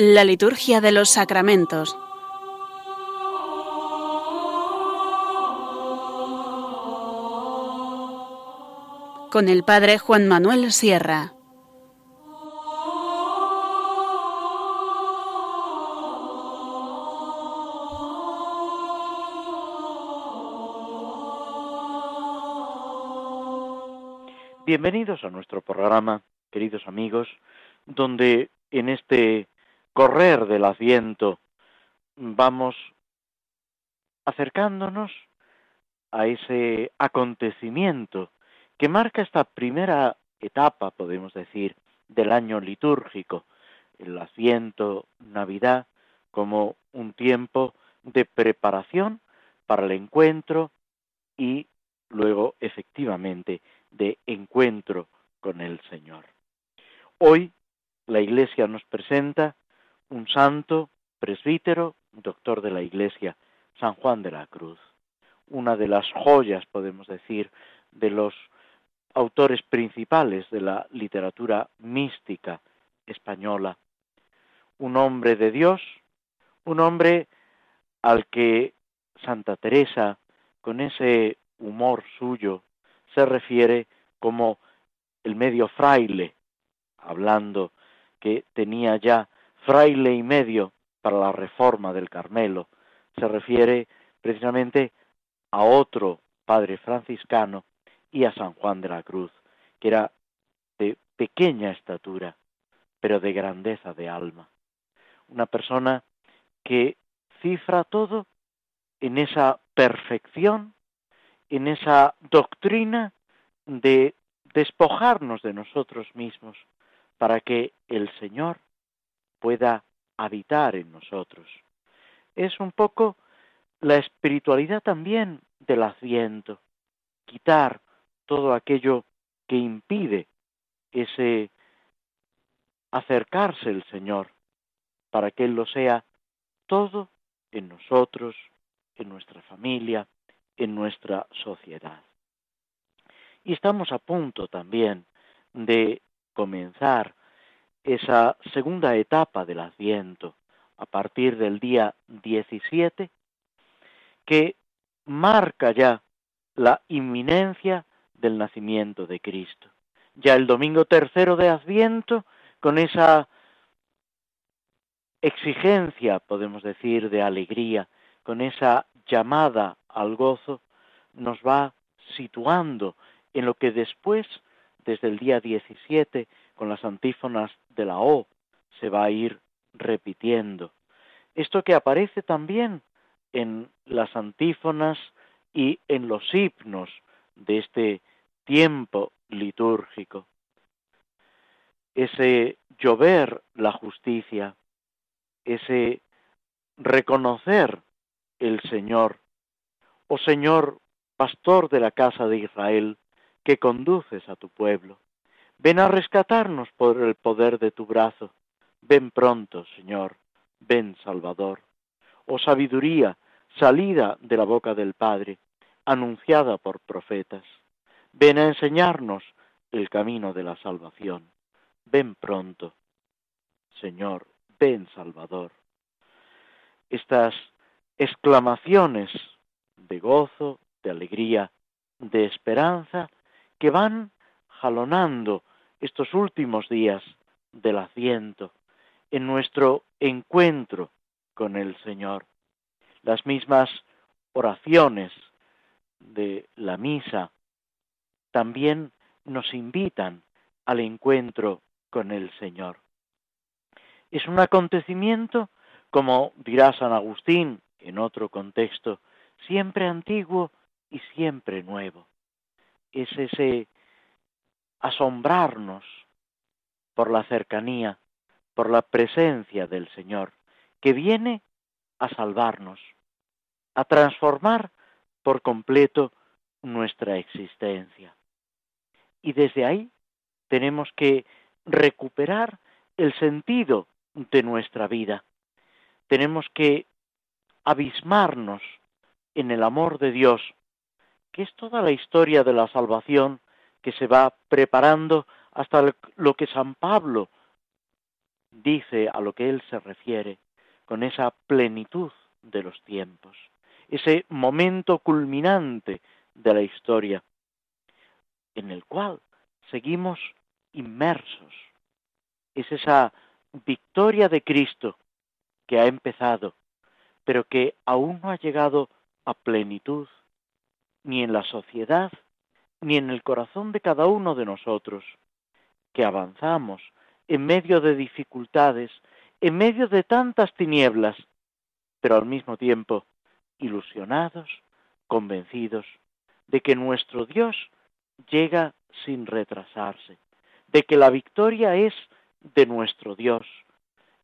La liturgia de los sacramentos. Con el Padre Juan Manuel Sierra. Bienvenidos a nuestro programa, queridos amigos, donde en este correr del Adviento vamos acercándonos a ese acontecimiento que marca esta primera etapa, podemos decir, del año litúrgico, el Adviento, Navidad, como un tiempo de preparación para el encuentro y luego efectivamente de encuentro con el Señor. Hoy la Iglesia nos presenta un santo presbítero, doctor de la Iglesia, San Juan de la Cruz, una de las joyas, podemos decir, de los autores principales de la literatura mística española, un hombre de Dios, un hombre al que Santa Teresa, con ese humor suyo, se refiere como el medio fraile, hablando que tenía ya fraile y medio para la reforma del Carmelo. Se refiere precisamente a otro padre franciscano y a San Juan de la Cruz, que era de pequeña estatura, pero de grandeza de alma. Una persona que cifra todo en esa perfección en esa doctrina de despojarnos de nosotros mismos para que el Señor pueda habitar en nosotros. Es un poco la espiritualidad también del asiento, quitar todo aquello que impide ese acercarse el Señor, para que Él lo sea todo en nosotros, en nuestra familia, en nuestra sociedad. Y estamos a punto también de comenzar esa segunda etapa del Adviento, a partir del día 17, que marca ya la inminencia del nacimiento de Cristo. Ya el domingo tercero de Adviento, con esa exigencia, podemos decir, de alegría, con esa llamada al gozo, nos va situando en lo que después, desde el día 17, con las antífonas de la O, se va a ir repitiendo. Esto que aparece también en las antífonas y en los himnos de este tiempo litúrgico. Ese llover la justicia, ese reconocer el Señor. Oh Señor, pastor de la casa de Israel, que conduces a tu pueblo, ven a rescatarnos por el poder de tu brazo. Ven pronto, Señor, ven Salvador. Oh sabiduría, salida de la boca del Padre, anunciada por profetas. Ven a enseñarnos el camino de la salvación. Ven pronto. Señor, ven Salvador. Estas exclamaciones de gozo, de alegría, de esperanza, que van jalonando estos últimos días del asiento en nuestro encuentro con el Señor. Las mismas oraciones de la misa también nos invitan al encuentro con el Señor. Es un acontecimiento, como dirá San Agustín en otro contexto, siempre antiguo y siempre nuevo. Es ese asombrarnos por la cercanía, por la presencia del Señor, que viene a salvarnos, a transformar por completo nuestra existencia. Y desde ahí tenemos que recuperar el sentido de nuestra vida. Tenemos que abismarnos en el amor de Dios, que es toda la historia de la salvación que se va preparando hasta lo que San Pablo dice a lo que él se refiere con esa plenitud de los tiempos, ese momento culminante de la historia, en el cual seguimos inmersos. Es esa victoria de Cristo que ha empezado, pero que aún no ha llegado a plenitud, ni en la sociedad, ni en el corazón de cada uno de nosotros, que avanzamos en medio de dificultades, en medio de tantas tinieblas, pero al mismo tiempo ilusionados, convencidos de que nuestro Dios llega sin retrasarse, de que la victoria es de nuestro Dios.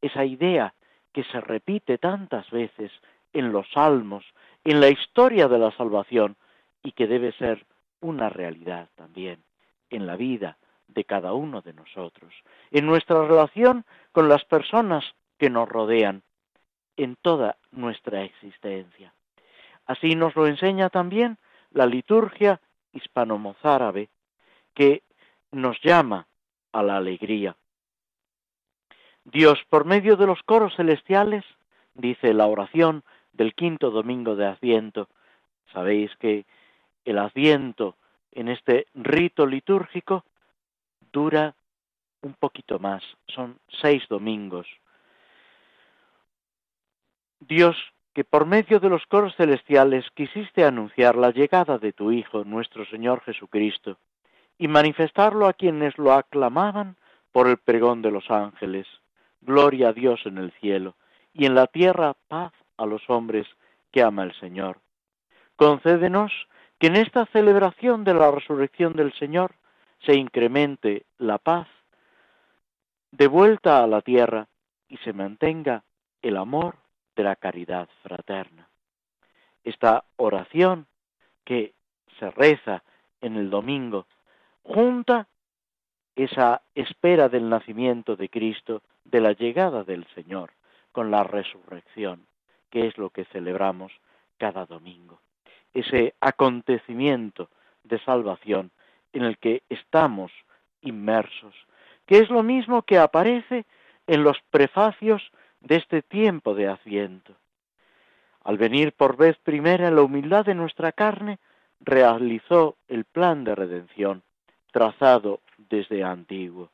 Esa idea que se repite tantas veces en los salmos, en la historia de la salvación, y que debe ser una realidad también en la vida de cada uno de nosotros, en nuestra relación con las personas que nos rodean, en toda nuestra existencia. Así nos lo enseña también la liturgia hispano-mozárabe, que nos llama a la alegría. Dios, por medio de los coros celestiales, dice la oración del quinto domingo de Adviento. Sabéis que el Adviento en este rito litúrgico dura un poquito más, son seis domingos. Dios, que por medio de los coros celestiales quisiste anunciar la llegada de tu Hijo, nuestro Señor Jesucristo, y manifestarlo a quienes lo aclamaban por el pregón de los ángeles. Gloria a Dios en el cielo, y en la tierra paz a los hombres que ama el Señor. Concédenos que en esta celebración de la resurrección del Señor se incremente la paz de vuelta a la tierra y se mantenga el amor de la caridad fraterna. Esta oración que se reza en el domingo junta esa espera del nacimiento de Cristo, de la llegada del Señor, con la resurrección, que es lo que celebramos cada domingo. Ese acontecimiento de salvación en el que estamos inmersos, que es lo mismo que aparece en los prefacios de este tiempo de Adviento. Al venir por vez primera en la humildad de nuestra carne, realizó el plan de redención trazado desde antiguo.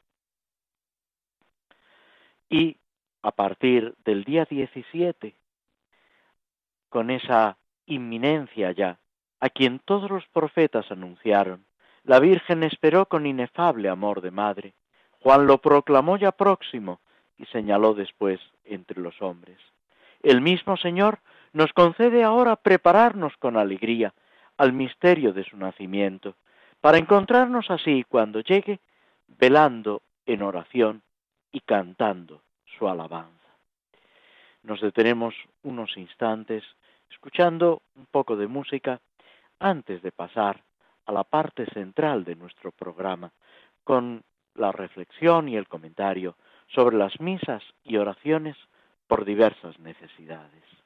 Y a partir del día 17, con esa inminencia ya, a quien todos los profetas anunciaron, la Virgen esperó con inefable amor de madre. Juan lo proclamó ya próximo y señaló después entre los hombres. El mismo Señor nos concede ahora prepararnos con alegría al misterio de su nacimiento, para encontrarnos así cuando llegue, velando en oración y cantando su alabanza. Nos detenemos unos instantes escuchando un poco de música antes de pasar a la parte central de nuestro programa con la reflexión y el comentario sobre las misas y oraciones por diversas necesidades.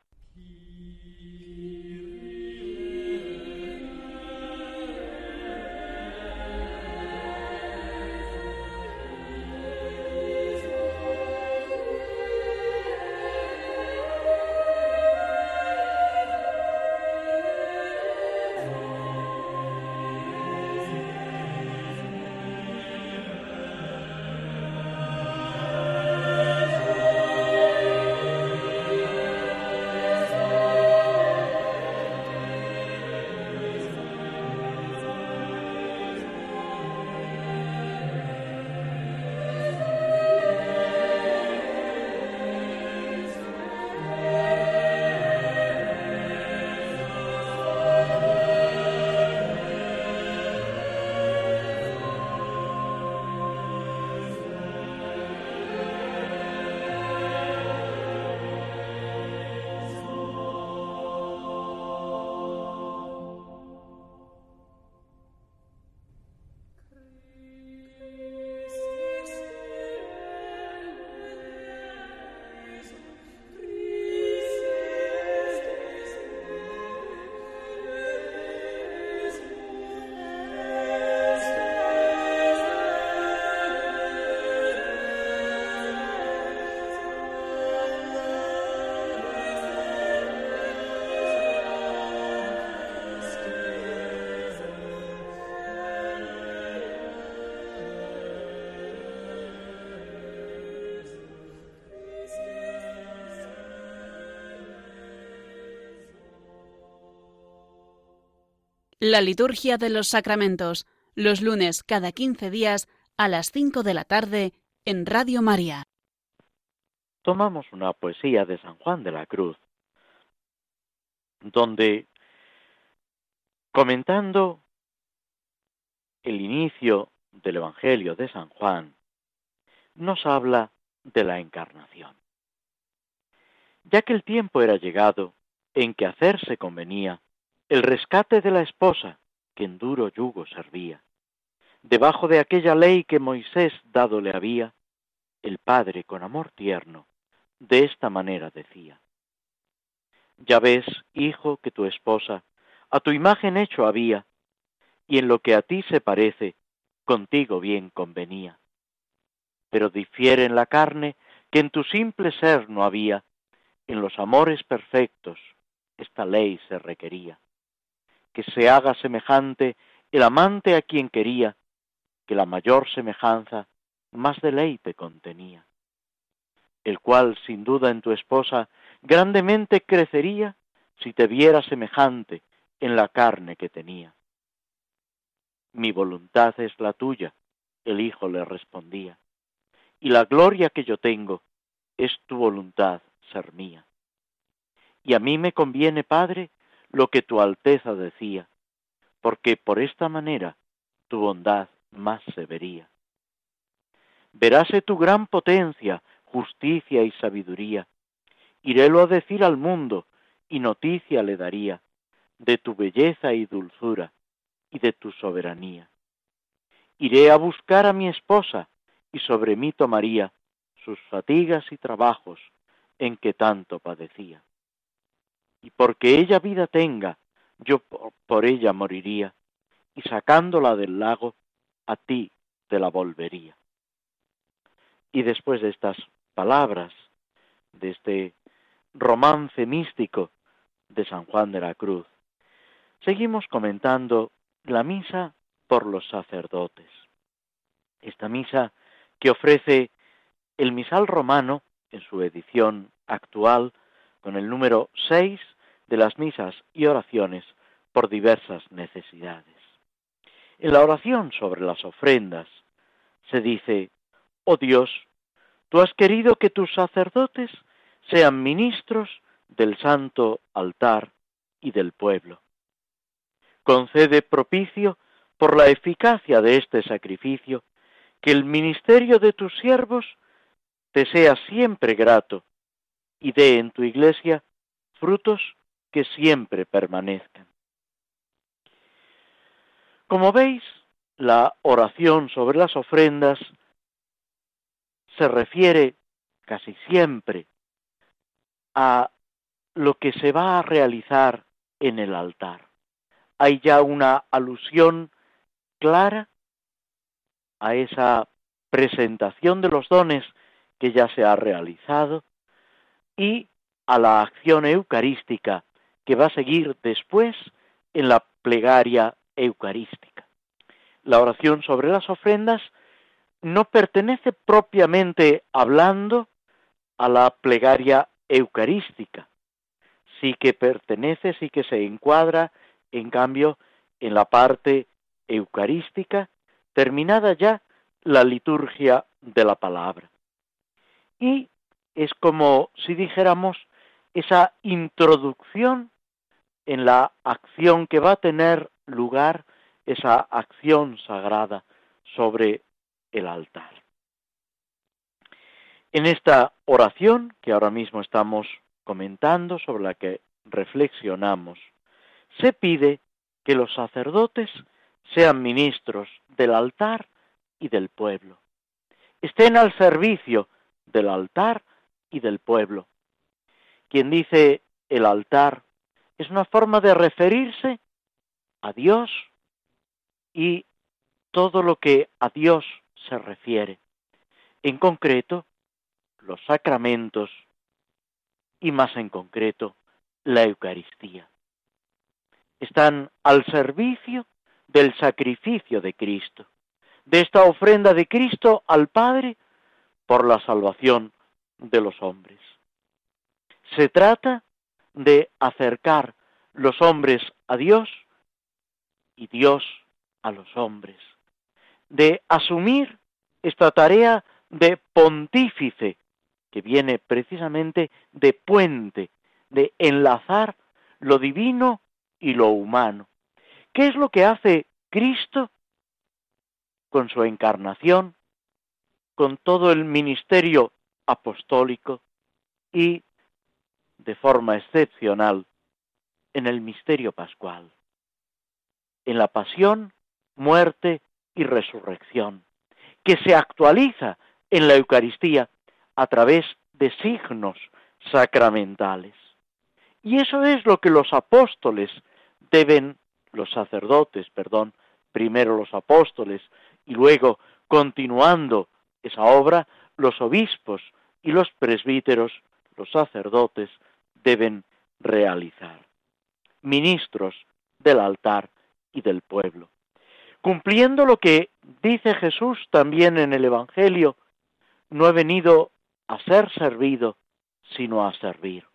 La liturgia de los sacramentos, los lunes cada 15 días a las 5 de la tarde en Radio María. Tomamos una poesía de San Juan de la Cruz, donde, comentando el inicio del Evangelio de San Juan, nos habla de la encarnación. Ya que el tiempo era llegado en que hacerse convenía el rescate de la esposa que en duro yugo servía. Debajo de aquella ley que Moisés dado le había, el Padre con amor tierno de esta manera decía, Ya ves, hijo, que tu esposa a tu imagen hecho había, y en lo que a ti se parece, contigo bien convenía. Pero difiere en la carne que en tu simple ser no había, en los amores perfectos esta ley se requería que se haga semejante el amante a quien quería, que la mayor semejanza más deleite contenía, el cual sin duda en tu esposa grandemente crecería si te viera semejante en la carne que tenía. Mi voluntad es la tuya, el hijo le respondía, y la gloria que yo tengo es tu voluntad ser mía. Y a mí me conviene, Padre, lo que tu Alteza decía, porque por esta manera tu bondad más se vería. Veráse tu gran potencia, justicia y sabiduría. Irélo a decir al mundo, y noticia le daría de tu belleza y dulzura y de tu soberanía. Iré a buscar a mi esposa, y sobre mí tomaría sus fatigas y trabajos en que tanto padecía y porque ella vida tenga, yo por ella moriría, y sacándola del lago, a ti te la volvería. Y después de estas palabras, de este romance místico de San Juan de la Cruz, seguimos comentando la misa por los sacerdotes. Esta misa que ofrece el misal romano en su edición actual con el número 6 de las misas y oraciones por diversas necesidades. En la oración sobre las ofrendas se dice, oh Dios, tú has querido que tus sacerdotes sean ministros del santo altar y del pueblo. Concede propicio por la eficacia de este sacrificio, que el ministerio de tus siervos te sea siempre grato y dé en tu iglesia frutos que siempre permanezcan. Como veis, la oración sobre las ofrendas se refiere casi siempre a lo que se va a realizar en el altar. Hay ya una alusión clara a esa presentación de los dones que ya se ha realizado y a la acción eucarística que va a seguir después en la plegaria eucarística. La oración sobre las ofrendas no pertenece propiamente hablando a la plegaria eucarística. Sí que pertenece, sí que se encuadra, en cambio, en la parte eucarística, terminada ya la liturgia de la palabra. Y es como si dijéramos esa introducción en la acción que va a tener lugar esa acción sagrada sobre el altar. En esta oración que ahora mismo estamos comentando, sobre la que reflexionamos, se pide que los sacerdotes sean ministros del altar y del pueblo. Estén al servicio del altar y del pueblo. Quien dice el altar es una forma de referirse a Dios y todo lo que a Dios se refiere. En concreto, los sacramentos y más en concreto, la Eucaristía. Están al servicio del sacrificio de Cristo, de esta ofrenda de Cristo al Padre por la salvación de los hombres. Se trata de acercar los hombres a Dios y Dios a los hombres, de asumir esta tarea de pontífice, que viene precisamente de puente, de enlazar lo divino y lo humano. ¿Qué es lo que hace Cristo con su encarnación, con todo el ministerio apostólico y, de forma excepcional, en el misterio pascual, en la pasión, muerte y resurrección, que se actualiza en la Eucaristía a través de signos sacramentales. Y eso es lo que los apóstoles deben, los sacerdotes, perdón, primero los apóstoles y luego, continuando esa obra, los obispos y los presbíteros, los sacerdotes, deben realizar. Ministros del altar y del pueblo. Cumpliendo lo que dice Jesús también en el Evangelio, no he venido a ser servido, sino a servir.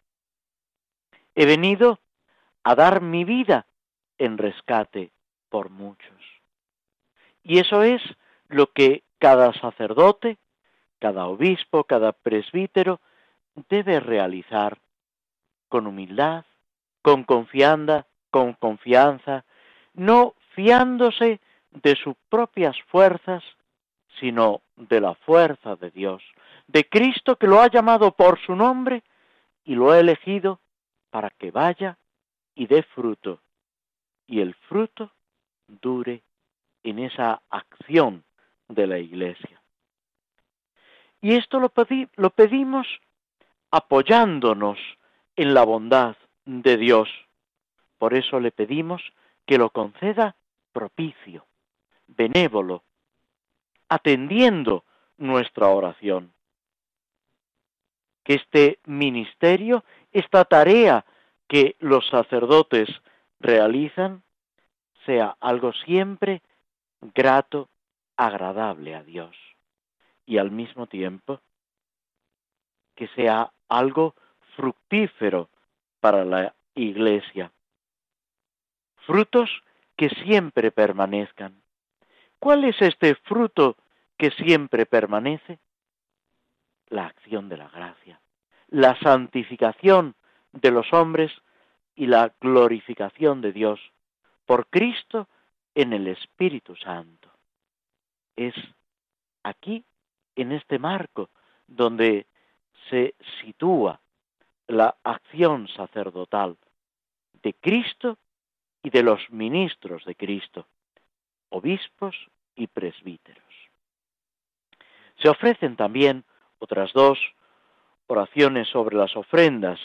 He venido a dar mi vida en rescate por muchos. Y eso es lo que cada sacerdote, cada obispo, cada presbítero debe realizar con humildad, con confianza, con confianza, no fiándose de sus propias fuerzas, sino de la fuerza de Dios, de Cristo que lo ha llamado por su nombre y lo ha elegido para que vaya y dé fruto, y el fruto dure en esa acción de la Iglesia. Y esto lo, lo pedimos apoyándonos en la bondad de Dios. Por eso le pedimos que lo conceda propicio, benévolo, atendiendo nuestra oración. Que este ministerio, esta tarea que los sacerdotes realizan, sea algo siempre grato, agradable a Dios y al mismo tiempo que sea algo fructífero para la iglesia. Frutos que siempre permanezcan. ¿Cuál es este fruto que siempre permanece? La acción de la gracia, la santificación de los hombres y la glorificación de Dios por Cristo en el Espíritu Santo. Es aquí, en este marco, donde se sitúa la acción sacerdotal de Cristo y de los ministros de Cristo, obispos y presbíteros. Se ofrecen también otras dos oraciones sobre las ofrendas.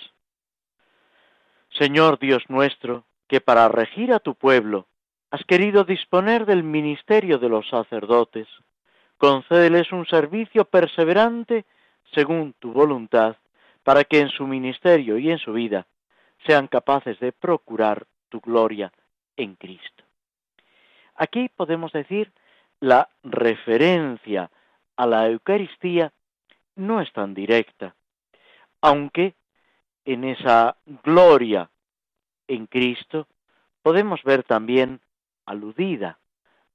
Señor Dios nuestro, que para regir a tu pueblo has querido disponer del ministerio de los sacerdotes, concédeles un servicio perseverante según tu voluntad, para que en su ministerio y en su vida sean capaces de procurar tu gloria en Cristo. Aquí podemos decir la referencia a la Eucaristía no es tan directa, aunque en esa gloria en Cristo podemos ver también aludida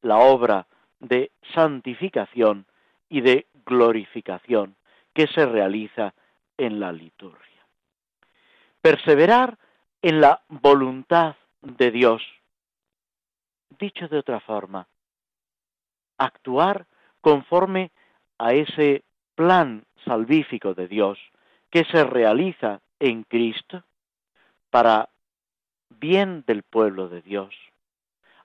la obra de santificación y de glorificación que se realiza en la liturgia. Perseverar en la voluntad de Dios. Dicho de otra forma, actuar conforme a ese plan salvífico de Dios que se realiza en Cristo para bien del pueblo de Dios.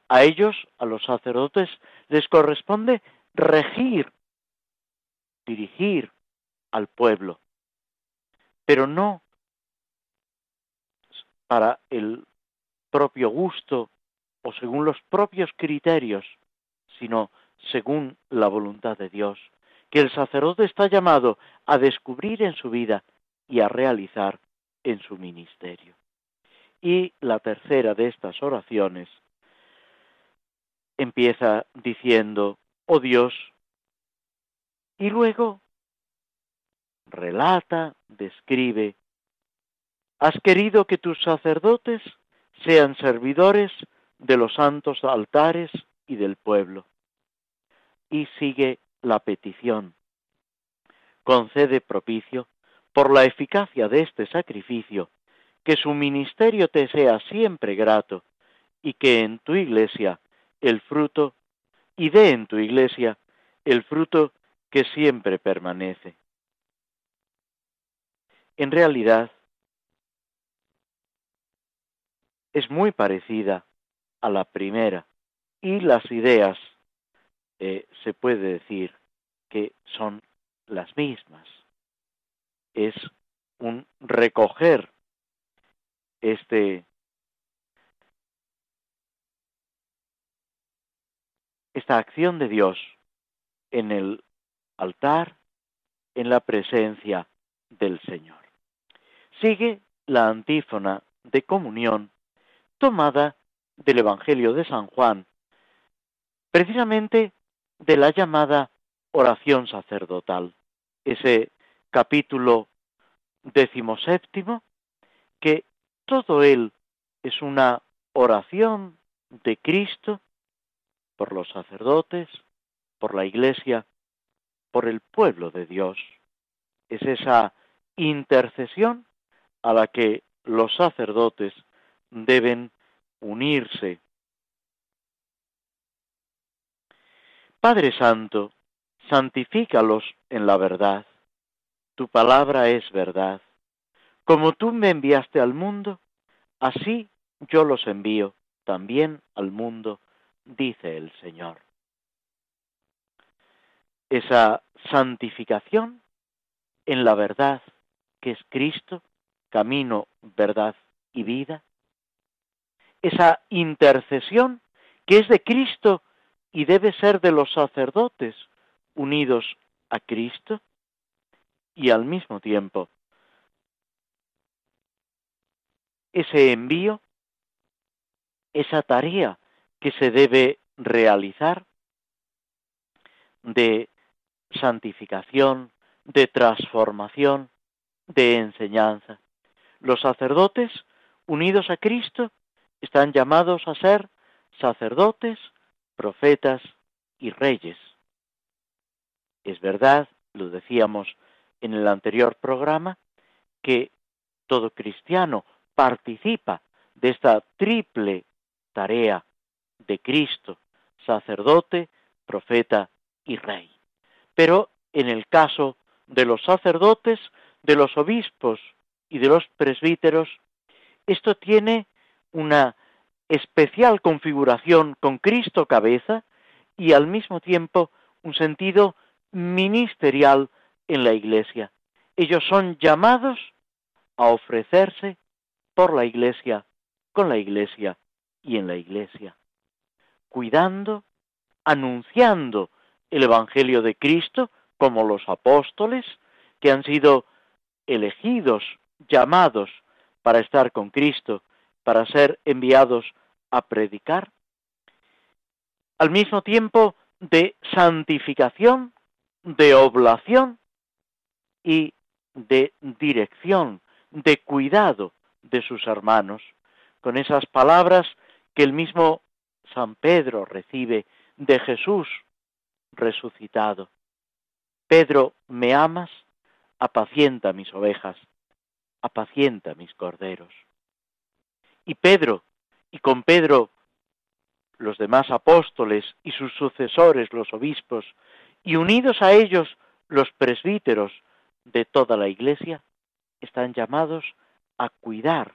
A ellos, a los sacerdotes, les corresponde regir, dirigir al pueblo, pero no para el propio gusto o según los propios criterios, sino según la voluntad de Dios, que el sacerdote está llamado a descubrir en su vida y a realizar en su ministerio. Y la tercera de estas oraciones empieza diciendo, oh Dios, y luego relata, describe, has querido que tus sacerdotes sean servidores de los santos altares y del pueblo. Y sigue la petición. Concede propicio, por la eficacia de este sacrificio, que su ministerio te sea siempre grato y que en tu iglesia el fruto, y dé en tu iglesia el fruto que siempre permanece. En realidad, es muy parecida a la primera y las ideas eh, se puede decir que son las mismas. Es un recoger este esta acción de Dios en el altar, en la presencia del Señor. Sigue la antífona de comunión tomada del Evangelio de San Juan, precisamente de la llamada oración sacerdotal, ese capítulo decimoséptimo, que todo él es una oración de Cristo por los sacerdotes, por la Iglesia, por el pueblo de Dios. Es esa intercesión a la que los sacerdotes deben unirse. Padre Santo, santifícalos en la verdad. Tu palabra es verdad. Como tú me enviaste al mundo, así yo los envío también al mundo, dice el Señor. Esa santificación en la verdad que es Cristo, camino, verdad y vida, esa intercesión que es de Cristo y debe ser de los sacerdotes unidos a Cristo y al mismo tiempo ese envío, esa tarea que se debe realizar de santificación, de transformación, de enseñanza. Los sacerdotes unidos a Cristo están llamados a ser sacerdotes, profetas y reyes. Es verdad, lo decíamos en el anterior programa, que todo cristiano participa de esta triple tarea de Cristo, sacerdote, profeta y rey. Pero en el caso de los sacerdotes, de los obispos y de los presbíteros, esto tiene una especial configuración con Cristo cabeza y al mismo tiempo un sentido ministerial en la Iglesia. Ellos son llamados a ofrecerse por la Iglesia, con la Iglesia y en la Iglesia, cuidando, anunciando el Evangelio de Cristo como los apóstoles que han sido elegidos, llamados para estar con Cristo para ser enviados a predicar, al mismo tiempo de santificación, de oblación y de dirección, de cuidado de sus hermanos, con esas palabras que el mismo San Pedro recibe de Jesús resucitado. Pedro, ¿me amas? Apacienta mis ovejas, apacienta mis corderos y Pedro, y con Pedro los demás apóstoles y sus sucesores, los obispos, y unidos a ellos los presbíteros de toda la Iglesia, están llamados a cuidar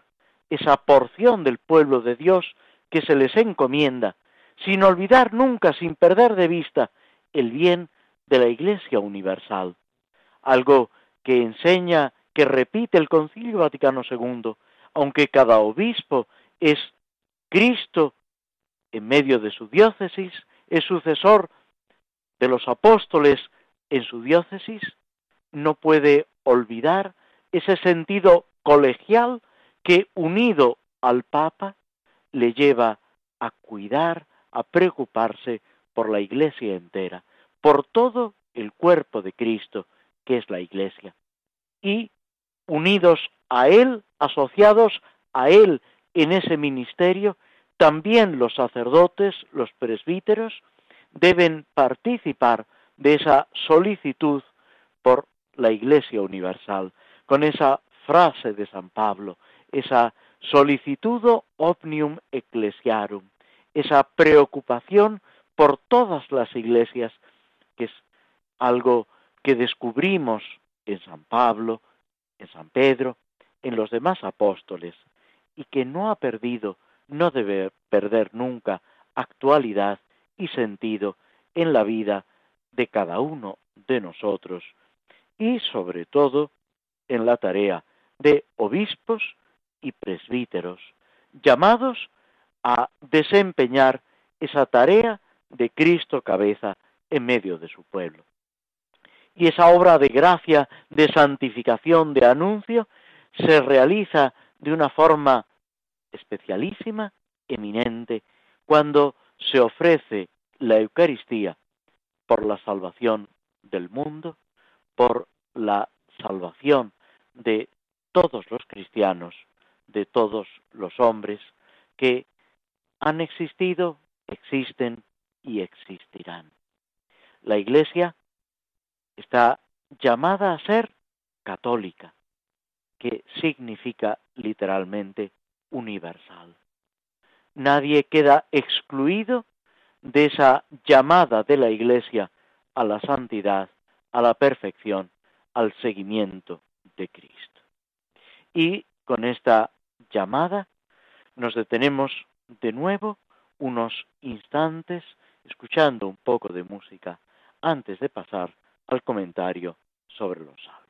esa porción del pueblo de Dios que se les encomienda, sin olvidar nunca, sin perder de vista, el bien de la Iglesia universal. Algo que enseña, que repite el Concilio Vaticano II, aunque cada obispo es Cristo en medio de su diócesis, es sucesor de los apóstoles en su diócesis, no puede olvidar ese sentido colegial que unido al Papa le lleva a cuidar, a preocuparse por la Iglesia entera, por todo el cuerpo de Cristo, que es la Iglesia. Y unidos a Él, asociados a Él en ese ministerio, también los sacerdotes, los presbíteros, deben participar de esa solicitud por la Iglesia Universal, con esa frase de San Pablo, esa solicitudo omnium ecclesiarum, esa preocupación por todas las iglesias, que es algo que descubrimos en San Pablo, en San Pedro, en los demás apóstoles, y que no ha perdido, no debe perder nunca actualidad y sentido en la vida de cada uno de nosotros, y sobre todo en la tarea de obispos y presbíteros, llamados a desempeñar esa tarea de Cristo cabeza en medio de su pueblo. Y esa obra de gracia, de santificación, de anuncio, se realiza de una forma especialísima, eminente, cuando se ofrece la Eucaristía por la salvación del mundo, por la salvación de todos los cristianos, de todos los hombres que han existido, existen y existirán. La Iglesia está llamada a ser católica, que significa literalmente universal. Nadie queda excluido de esa llamada de la Iglesia a la santidad, a la perfección, al seguimiento de Cristo. Y con esta llamada nos detenemos de nuevo unos instantes escuchando un poco de música antes de pasar al comentario sobre los salmos.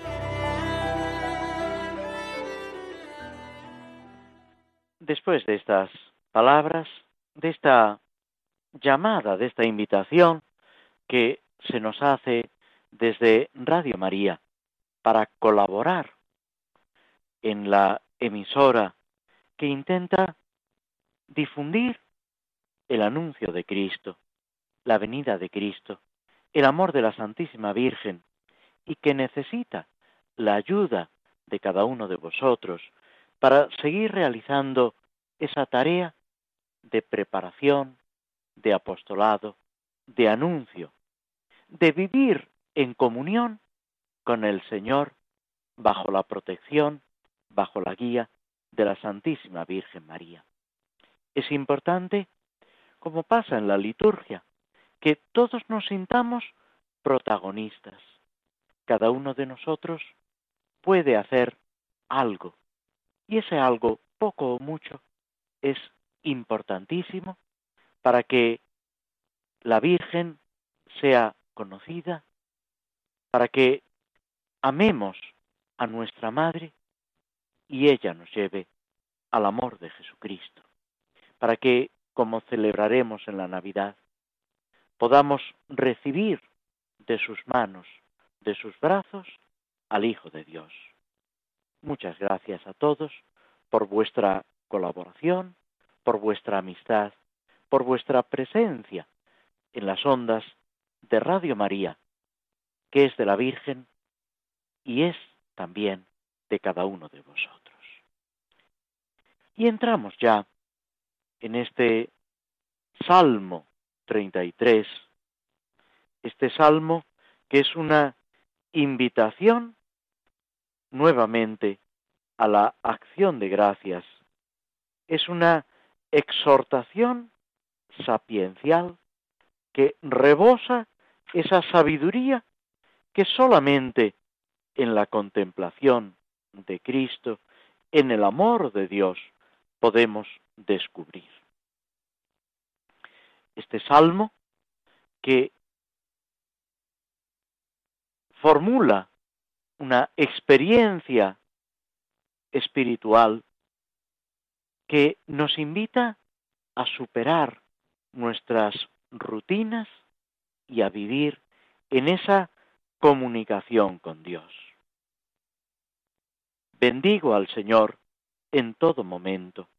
Después de estas palabras, de esta llamada, de esta invitación que se nos hace desde Radio María para colaborar en la emisora que intenta difundir el anuncio de Cristo, la venida de Cristo, el amor de la Santísima Virgen y que necesita la ayuda de cada uno de vosotros para seguir realizando esa tarea de preparación, de apostolado, de anuncio, de vivir en comunión con el Señor bajo la protección, bajo la guía de la Santísima Virgen María. Es importante, como pasa en la liturgia, que todos nos sintamos protagonistas. Cada uno de nosotros puede hacer algo, y ese algo, poco o mucho, es importantísimo para que la Virgen sea conocida, para que amemos a nuestra Madre y ella nos lleve al amor de Jesucristo, para que, como celebraremos en la Navidad, podamos recibir de sus manos, de sus brazos, al Hijo de Dios. Muchas gracias a todos por vuestra colaboración, por vuestra amistad, por vuestra presencia en las ondas de Radio María, que es de la Virgen y es también de cada uno de vosotros. Y entramos ya en este Salmo 33, este Salmo que es una invitación nuevamente a la acción de gracias, es una exhortación sapiencial que rebosa esa sabiduría que solamente en la contemplación de Cristo, en el amor de Dios, podemos descubrir. Este salmo que formula una experiencia espiritual que nos invita a superar nuestras rutinas y a vivir en esa comunicación con Dios. Bendigo al Señor en todo momento.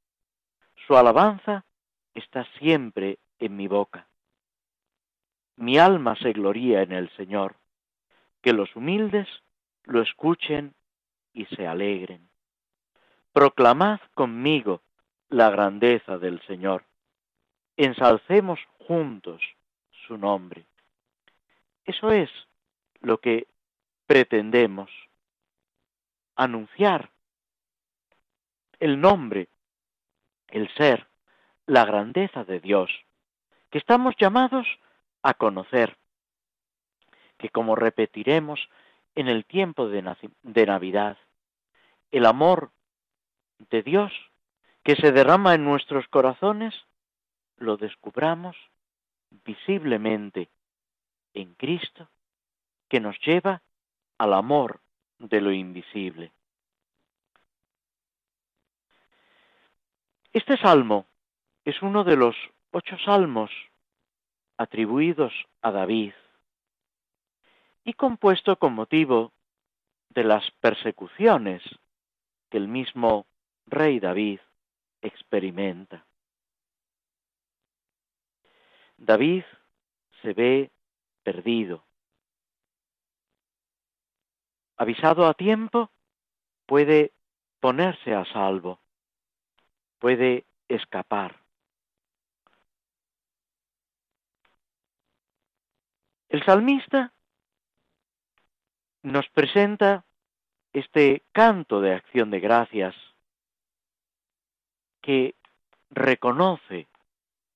Su alabanza está siempre en mi boca. Mi alma se gloría en el Señor. Que los humildes lo escuchen y se alegren. Proclamad conmigo la grandeza del Señor. Ensalcemos juntos su nombre. Eso es lo que pretendemos, anunciar el nombre, el ser, la grandeza de Dios, que estamos llamados a conocer, que como repetiremos en el tiempo de, de Navidad, el amor de Dios que se derrama en nuestros corazones, lo descubramos visiblemente en Cristo, que nos lleva al amor de lo invisible. Este salmo es uno de los ocho salmos atribuidos a David y compuesto con motivo de las persecuciones que el mismo rey David experimenta. David se ve perdido. Avisado a tiempo, puede ponerse a salvo, puede escapar. El salmista nos presenta este canto de acción de gracias que reconoce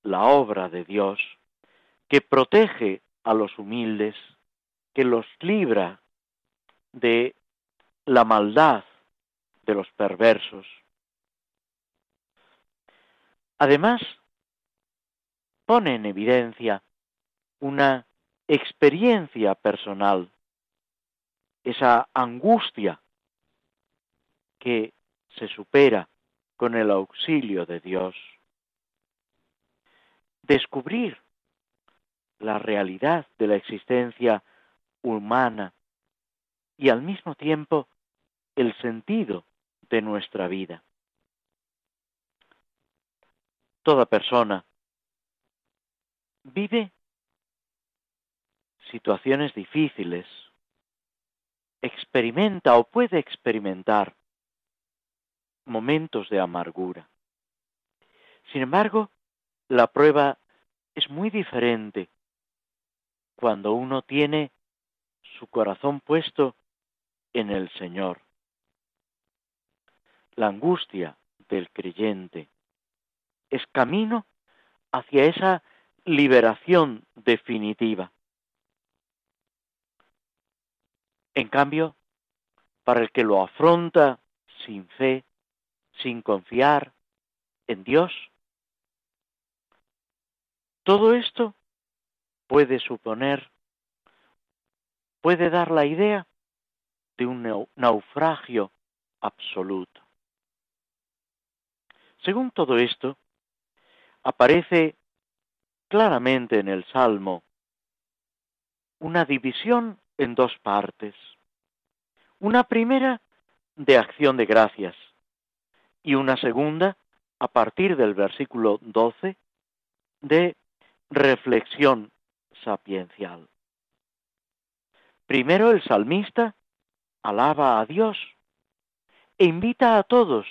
la obra de Dios, que protege a los humildes, que los libra de la maldad de los perversos. Además, pone en evidencia una experiencia personal, esa angustia que se supera con el auxilio de Dios. Descubrir la realidad de la existencia humana y al mismo tiempo el sentido de nuestra vida. Toda persona vive situaciones difíciles, experimenta o puede experimentar momentos de amargura. Sin embargo, la prueba es muy diferente cuando uno tiene su corazón puesto en el Señor. La angustia del creyente es camino hacia esa liberación definitiva. En cambio, para el que lo afronta sin fe, sin confiar en Dios, todo esto puede suponer, puede dar la idea de un naufragio absoluto. Según todo esto, aparece claramente en el Salmo una división en dos partes. Una primera de acción de gracias y una segunda, a partir del versículo 12, de reflexión sapiencial. Primero el salmista alaba a Dios e invita a todos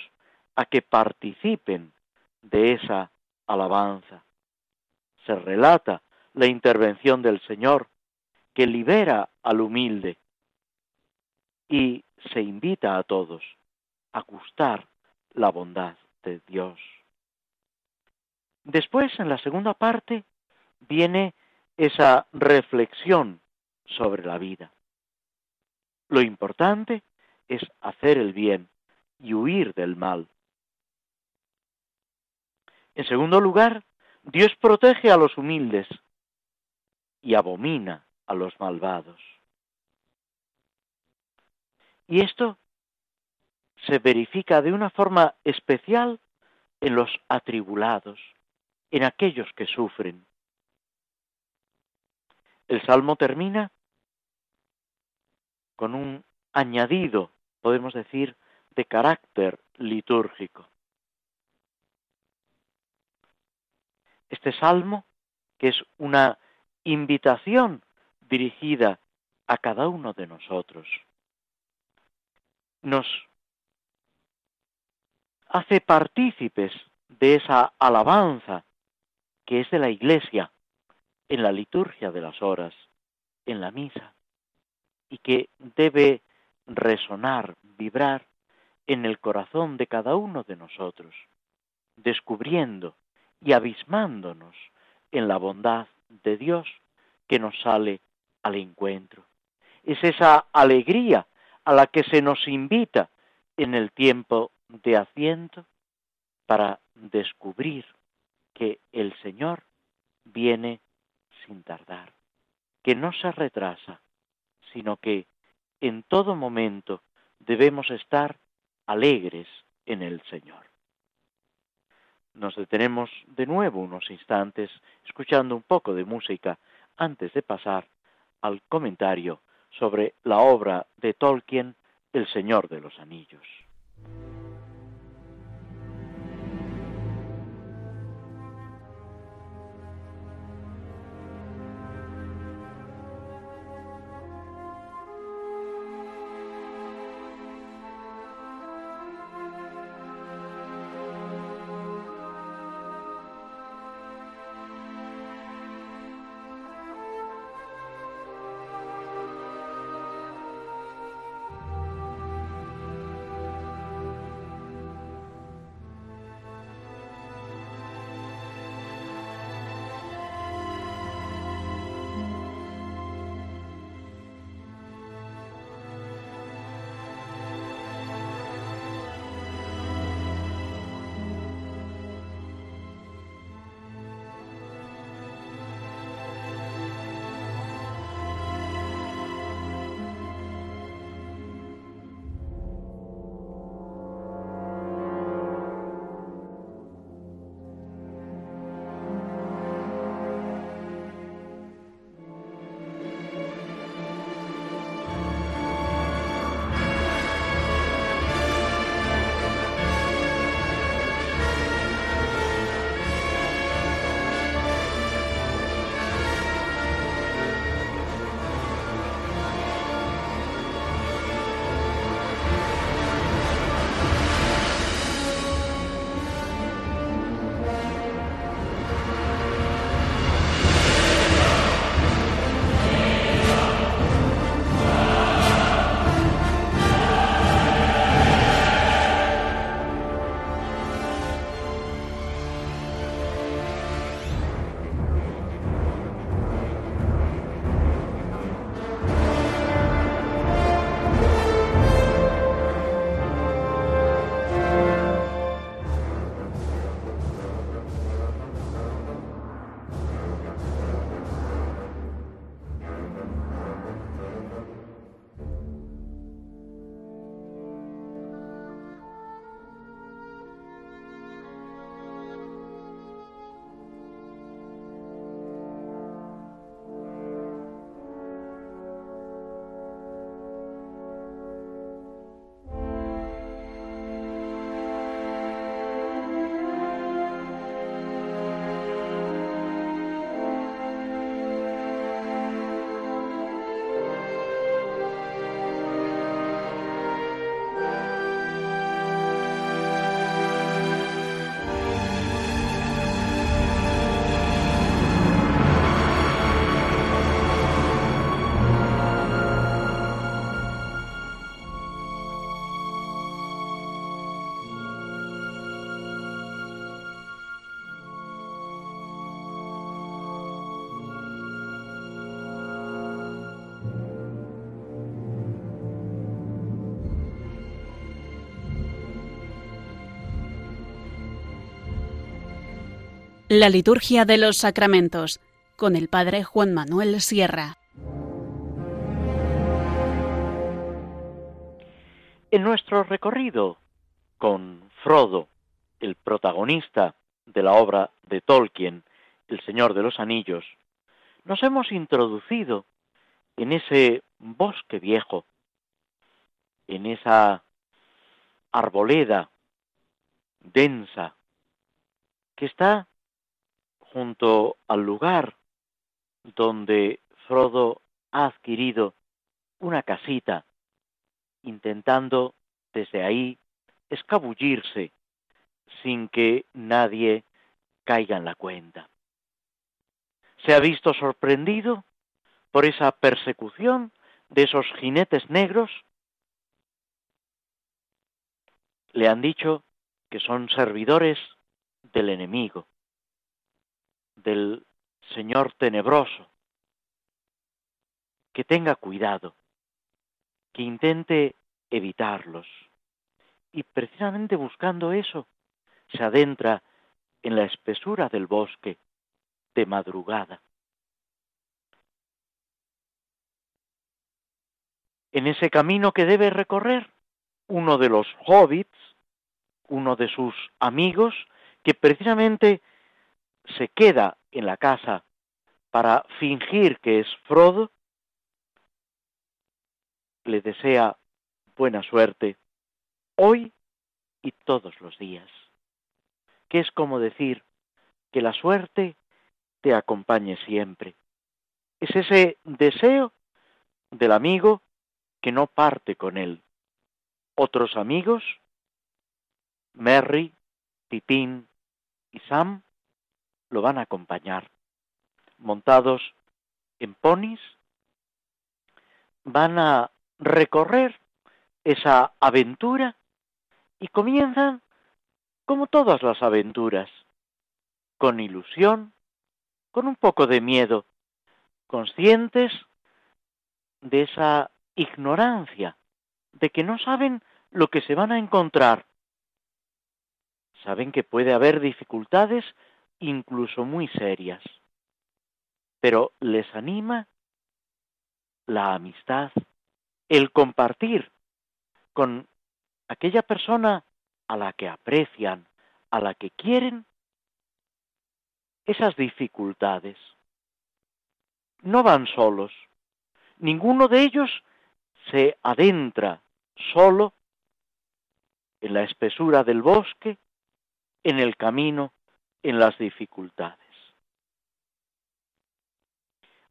a que participen de esa alabanza. Se relata la intervención del Señor que libera al humilde y se invita a todos a gustar la bondad de Dios. Después, en la segunda parte, viene esa reflexión sobre la vida. Lo importante es hacer el bien y huir del mal. En segundo lugar, Dios protege a los humildes y abomina a los malvados. Y esto se verifica de una forma especial en los atribulados, en aquellos que sufren. El Salmo termina con un añadido, podemos decir, de carácter litúrgico. Este salmo, que es una invitación dirigida a cada uno de nosotros, nos hace partícipes de esa alabanza que es de la Iglesia en la liturgia de las horas, en la misa, y que debe resonar, vibrar en el corazón de cada uno de nosotros, descubriendo y abismándonos en la bondad de Dios que nos sale al encuentro. Es esa alegría a la que se nos invita en el tiempo de asiento para descubrir que el Señor viene sin tardar, que no se retrasa, sino que en todo momento debemos estar alegres en el Señor. Nos detenemos de nuevo unos instantes escuchando un poco de música antes de pasar al comentario sobre la obra de Tolkien, El Señor de los Anillos. La liturgia de los sacramentos con el Padre Juan Manuel Sierra. En nuestro recorrido con Frodo, el protagonista de la obra de Tolkien, El Señor de los Anillos, nos hemos introducido en ese bosque viejo, en esa arboleda densa que está junto al lugar donde Frodo ha adquirido una casita, intentando desde ahí escabullirse sin que nadie caiga en la cuenta. Se ha visto sorprendido por esa persecución de esos jinetes negros. Le han dicho que son servidores del enemigo del Señor tenebroso, que tenga cuidado, que intente evitarlos. Y precisamente buscando eso, se adentra en la espesura del bosque de madrugada. En ese camino que debe recorrer, uno de los hobbits, uno de sus amigos, que precisamente se queda en la casa para fingir que es Frodo, le desea buena suerte hoy y todos los días, que es como decir que la suerte te acompañe siempre. Es ese deseo del amigo que no parte con él. Otros amigos, Merry, Pipín y Sam, lo van a acompañar. Montados en ponis, van a recorrer esa aventura y comienzan como todas las aventuras, con ilusión, con un poco de miedo, conscientes de esa ignorancia, de que no saben lo que se van a encontrar. Saben que puede haber dificultades incluso muy serias. Pero les anima la amistad, el compartir con aquella persona a la que aprecian, a la que quieren, esas dificultades. No van solos. Ninguno de ellos se adentra solo en la espesura del bosque, en el camino en las dificultades.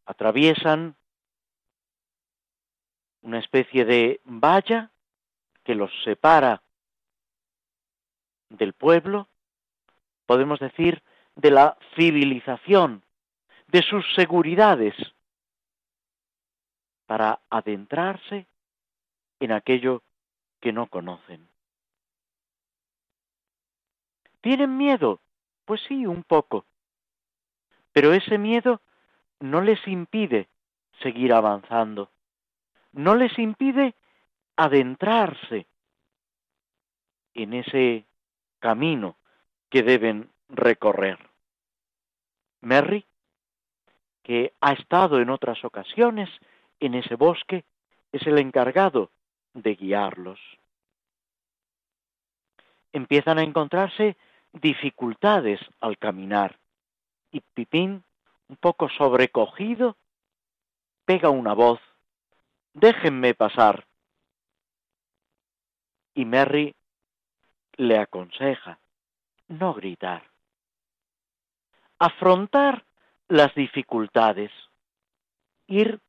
Atraviesan una especie de valla que los separa del pueblo, podemos decir, de la civilización, de sus seguridades, para adentrarse en aquello que no conocen. ¿Tienen miedo? Pues sí, un poco. Pero ese miedo no les impide seguir avanzando, no les impide adentrarse en ese camino que deben recorrer. Merry, que ha estado en otras ocasiones en ese bosque, es el encargado de guiarlos. Empiezan a encontrarse dificultades al caminar. Y Pipín, un poco sobrecogido, pega una voz, déjenme pasar. Y Merry le aconseja no gritar, afrontar las dificultades, ir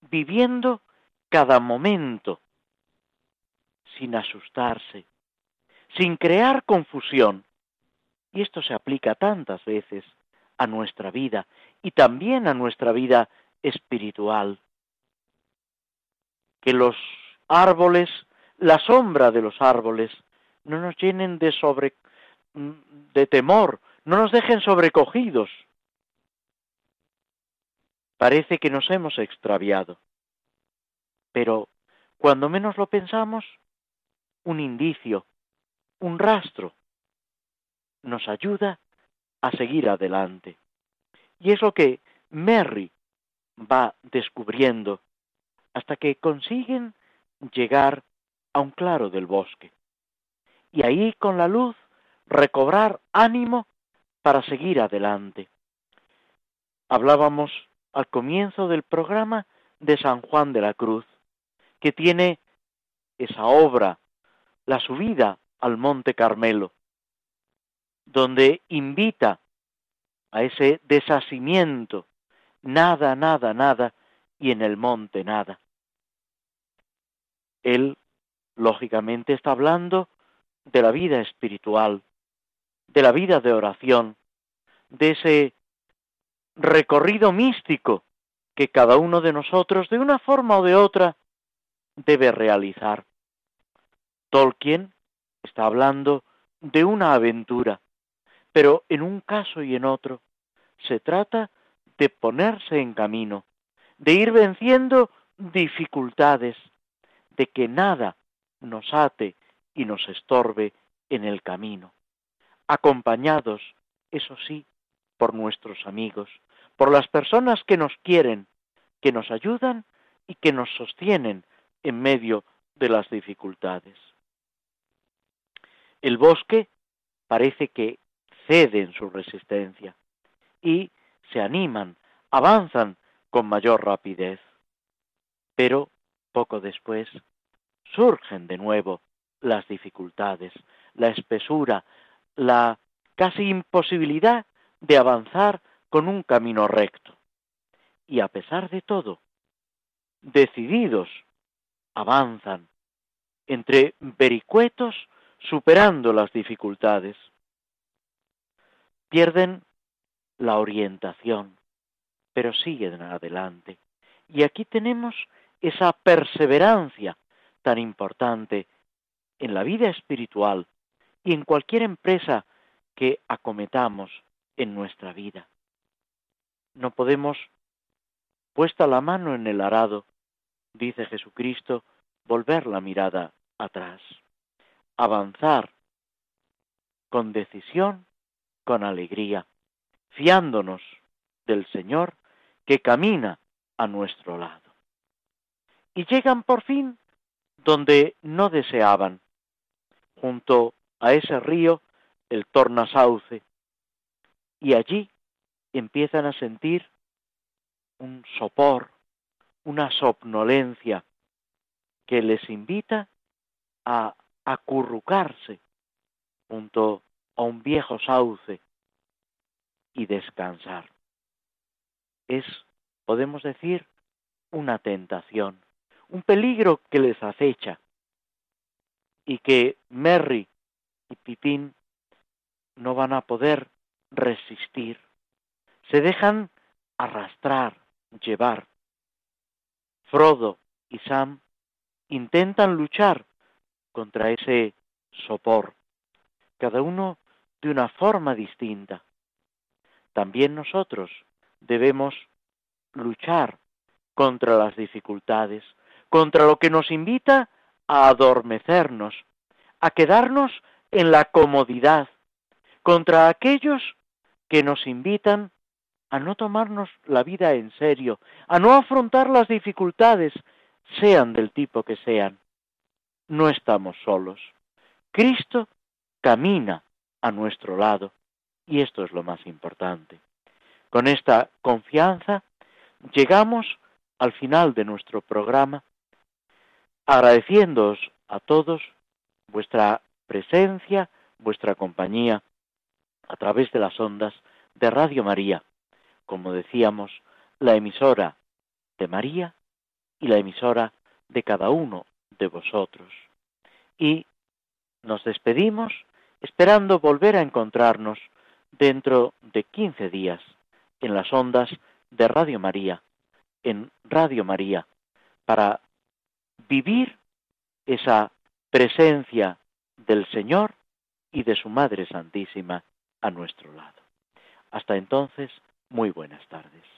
viviendo cada momento sin asustarse, sin crear confusión, y esto se aplica tantas veces a nuestra vida y también a nuestra vida espiritual. Que los árboles, la sombra de los árboles, no nos llenen de sobre de temor, no nos dejen sobrecogidos. Parece que nos hemos extraviado. Pero cuando menos lo pensamos, un indicio, un rastro nos ayuda a seguir adelante. Y es lo que Mary va descubriendo hasta que consiguen llegar a un claro del bosque. Y ahí con la luz recobrar ánimo para seguir adelante. Hablábamos al comienzo del programa de San Juan de la Cruz, que tiene esa obra, la subida al Monte Carmelo, donde invita a ese desasimiento, nada, nada, nada, y en el monte nada. Él, lógicamente, está hablando de la vida espiritual, de la vida de oración, de ese recorrido místico que cada uno de nosotros, de una forma o de otra, debe realizar. Tolkien está hablando de una aventura, pero en un caso y en otro se trata de ponerse en camino, de ir venciendo dificultades, de que nada nos ate y nos estorbe en el camino, acompañados, eso sí, por nuestros amigos, por las personas que nos quieren, que nos ayudan y que nos sostienen en medio de las dificultades. El bosque parece que cede en su resistencia y se animan, avanzan con mayor rapidez. Pero poco después surgen de nuevo las dificultades, la espesura, la casi imposibilidad de avanzar con un camino recto. Y a pesar de todo, decididos, avanzan entre vericuetos superando las dificultades. Pierden la orientación, pero siguen adelante. Y aquí tenemos esa perseverancia tan importante en la vida espiritual y en cualquier empresa que acometamos en nuestra vida. No podemos, puesta la mano en el arado, dice Jesucristo, volver la mirada atrás, avanzar con decisión, con alegría, fiándonos del Señor que camina a nuestro lado. Y llegan por fin donde no deseaban, junto a ese río, el tornasauce, y allí empiezan a sentir un sopor, una somnolencia que les invita a acurrucarse junto a un viejo sauce y descansar. Es, podemos decir, una tentación, un peligro que les acecha y que Merry y Pipín no van a poder resistir. Se dejan arrastrar, llevar. Frodo y Sam intentan luchar contra ese sopor, cada uno de una forma distinta. También nosotros debemos luchar contra las dificultades, contra lo que nos invita a adormecernos, a quedarnos en la comodidad, contra aquellos que nos invitan a no tomarnos la vida en serio, a no afrontar las dificultades, sean del tipo que sean. No estamos solos. Cristo camina a nuestro lado y esto es lo más importante. Con esta confianza llegamos al final de nuestro programa agradeciéndoos a todos vuestra presencia, vuestra compañía a través de las ondas de Radio María, como decíamos, la emisora de María y la emisora de cada uno de vosotros. Y nos despedimos esperando volver a encontrarnos dentro de quince días en las ondas de Radio María, en Radio María, para vivir esa presencia del Señor y de su Madre Santísima a nuestro lado. Hasta entonces, muy buenas tardes.